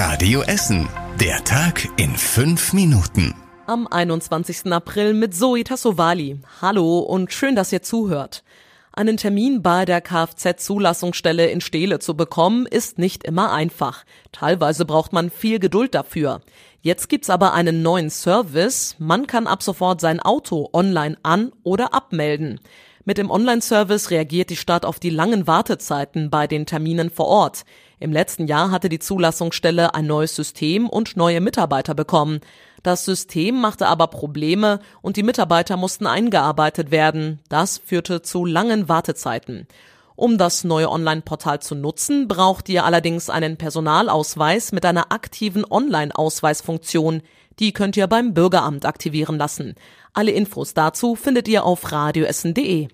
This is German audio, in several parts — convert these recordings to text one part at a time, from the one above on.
Radio Essen. Der Tag in fünf Minuten. Am 21. April mit Zoe Tassovali. Hallo und schön, dass ihr zuhört. Einen Termin bei der Kfz-Zulassungsstelle in Steele zu bekommen, ist nicht immer einfach. Teilweise braucht man viel Geduld dafür. Jetzt gibt's aber einen neuen Service. Man kann ab sofort sein Auto online an- oder abmelden. Mit dem Online-Service reagiert die Stadt auf die langen Wartezeiten bei den Terminen vor Ort. Im letzten Jahr hatte die Zulassungsstelle ein neues System und neue Mitarbeiter bekommen. Das System machte aber Probleme und die Mitarbeiter mussten eingearbeitet werden. Das führte zu langen Wartezeiten. Um das neue Online-Portal zu nutzen, braucht ihr allerdings einen Personalausweis mit einer aktiven Online-Ausweisfunktion. Die könnt ihr beim Bürgeramt aktivieren lassen. Alle Infos dazu findet ihr auf radioessen.de.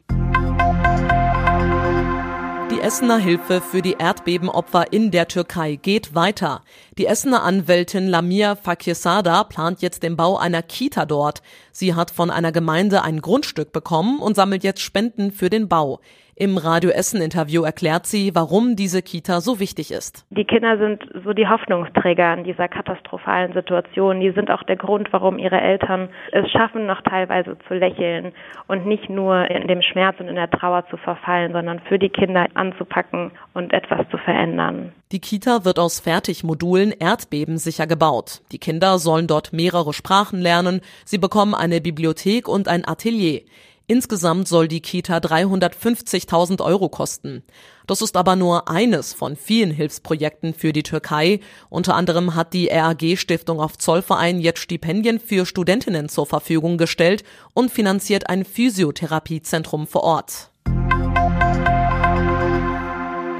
Die Essener Hilfe für die Erdbebenopfer in der Türkei geht weiter. Die Essener Anwältin Lamia Fakirsada plant jetzt den Bau einer Kita dort. Sie hat von einer Gemeinde ein Grundstück bekommen und sammelt jetzt Spenden für den Bau. Im Radio Essen Interview erklärt sie, warum diese Kita so wichtig ist. Die Kinder sind so die Hoffnungsträger in dieser katastrophalen Situation. Die sind auch der Grund, warum ihre Eltern es schaffen, noch teilweise zu lächeln und nicht nur in dem Schmerz und in der Trauer zu verfallen, sondern für die Kinder anzupacken und etwas zu verändern. Die Kita wird aus Fertigmodulen erdbebensicher gebaut. Die Kinder sollen dort mehrere Sprachen lernen. Sie bekommen eine Bibliothek und ein Atelier. Insgesamt soll die Kita 350.000 Euro kosten. Das ist aber nur eines von vielen Hilfsprojekten für die Türkei. Unter anderem hat die RAG Stiftung auf Zollverein jetzt Stipendien für Studentinnen zur Verfügung gestellt und finanziert ein Physiotherapiezentrum vor Ort.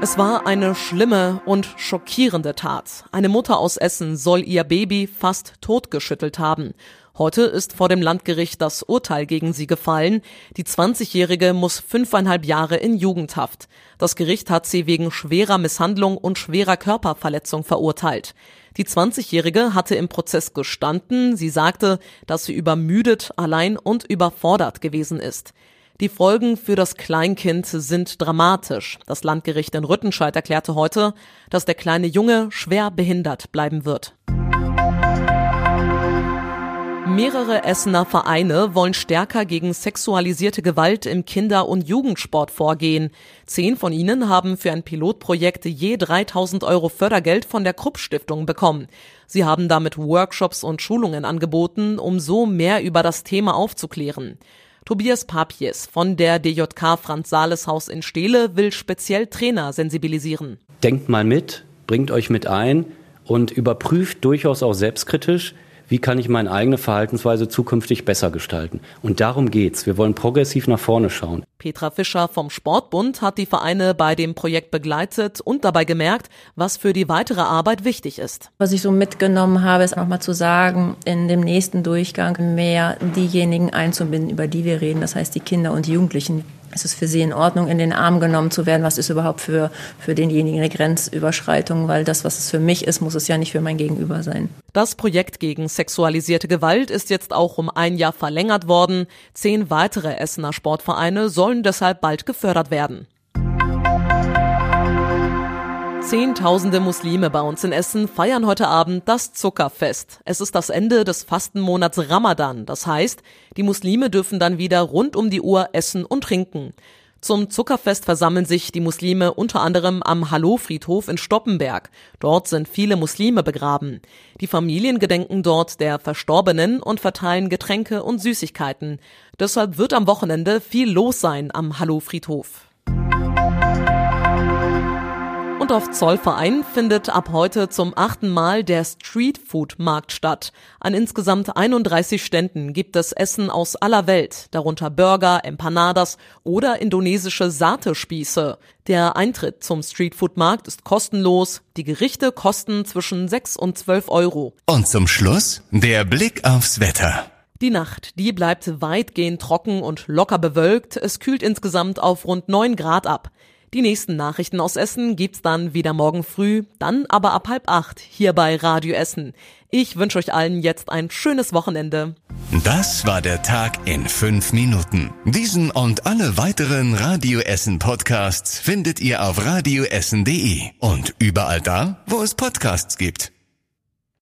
Es war eine schlimme und schockierende Tat. Eine Mutter aus Essen soll ihr Baby fast totgeschüttelt haben. Heute ist vor dem Landgericht das Urteil gegen sie gefallen. Die 20-Jährige muss fünfeinhalb Jahre in Jugendhaft. Das Gericht hat sie wegen schwerer Misshandlung und schwerer Körperverletzung verurteilt. Die 20-Jährige hatte im Prozess gestanden. Sie sagte, dass sie übermüdet, allein und überfordert gewesen ist. Die Folgen für das Kleinkind sind dramatisch. Das Landgericht in Rüttenscheid erklärte heute, dass der kleine Junge schwer behindert bleiben wird. Mehrere Essener Vereine wollen stärker gegen sexualisierte Gewalt im Kinder- und Jugendsport vorgehen. Zehn von ihnen haben für ein Pilotprojekt je 3000 Euro Fördergeld von der Krupp Stiftung bekommen. Sie haben damit Workshops und Schulungen angeboten, um so mehr über das Thema aufzuklären. Tobias Papies von der DJK Franz Sales Haus in Steele will speziell Trainer sensibilisieren. Denkt mal mit, bringt euch mit ein und überprüft durchaus auch selbstkritisch, wie kann ich meine eigene Verhaltensweise zukünftig besser gestalten. Und darum geht's. Wir wollen progressiv nach vorne schauen. Petra Fischer vom Sportbund hat die Vereine bei dem Projekt begleitet und dabei gemerkt, was für die weitere Arbeit wichtig ist. Was ich so mitgenommen habe, ist nochmal zu sagen, in dem nächsten Durchgang mehr diejenigen einzubinden, über die wir reden, das heißt die Kinder und Jugendlichen. Ist für Sie in Ordnung, in den Arm genommen zu werden? Was ist überhaupt für, für denjenigen eine Grenzüberschreitung? Weil das, was es für mich ist, muss es ja nicht für mein Gegenüber sein. Das Projekt gegen sexualisierte Gewalt ist jetzt auch um ein Jahr verlängert worden. Zehn weitere Essener Sportvereine sollen deshalb bald gefördert werden. Zehntausende Muslime bei uns in Essen feiern heute Abend das Zuckerfest. Es ist das Ende des Fastenmonats Ramadan. Das heißt, die Muslime dürfen dann wieder rund um die Uhr essen und trinken. Zum Zuckerfest versammeln sich die Muslime unter anderem am Hallo-Friedhof in Stoppenberg. Dort sind viele Muslime begraben. Die Familien gedenken dort der Verstorbenen und verteilen Getränke und Süßigkeiten. Deshalb wird am Wochenende viel los sein am Hallo-Friedhof. Und auf Zollverein findet ab heute zum achten Mal der Streetfood-Markt statt. An insgesamt 31 Ständen gibt es Essen aus aller Welt, darunter Burger, Empanadas oder indonesische Satespieße. Der Eintritt zum Streetfood-Markt ist kostenlos. Die Gerichte kosten zwischen 6 und 12 Euro. Und zum Schluss der Blick aufs Wetter. Die Nacht, die bleibt weitgehend trocken und locker bewölkt. Es kühlt insgesamt auf rund 9 Grad ab. Die nächsten Nachrichten aus Essen gibt's dann wieder morgen früh, dann aber ab halb acht hier bei Radio Essen. Ich wünsche euch allen jetzt ein schönes Wochenende. Das war der Tag in fünf Minuten. Diesen und alle weiteren Radio Essen Podcasts findet ihr auf radioessen.de und überall da, wo es Podcasts gibt.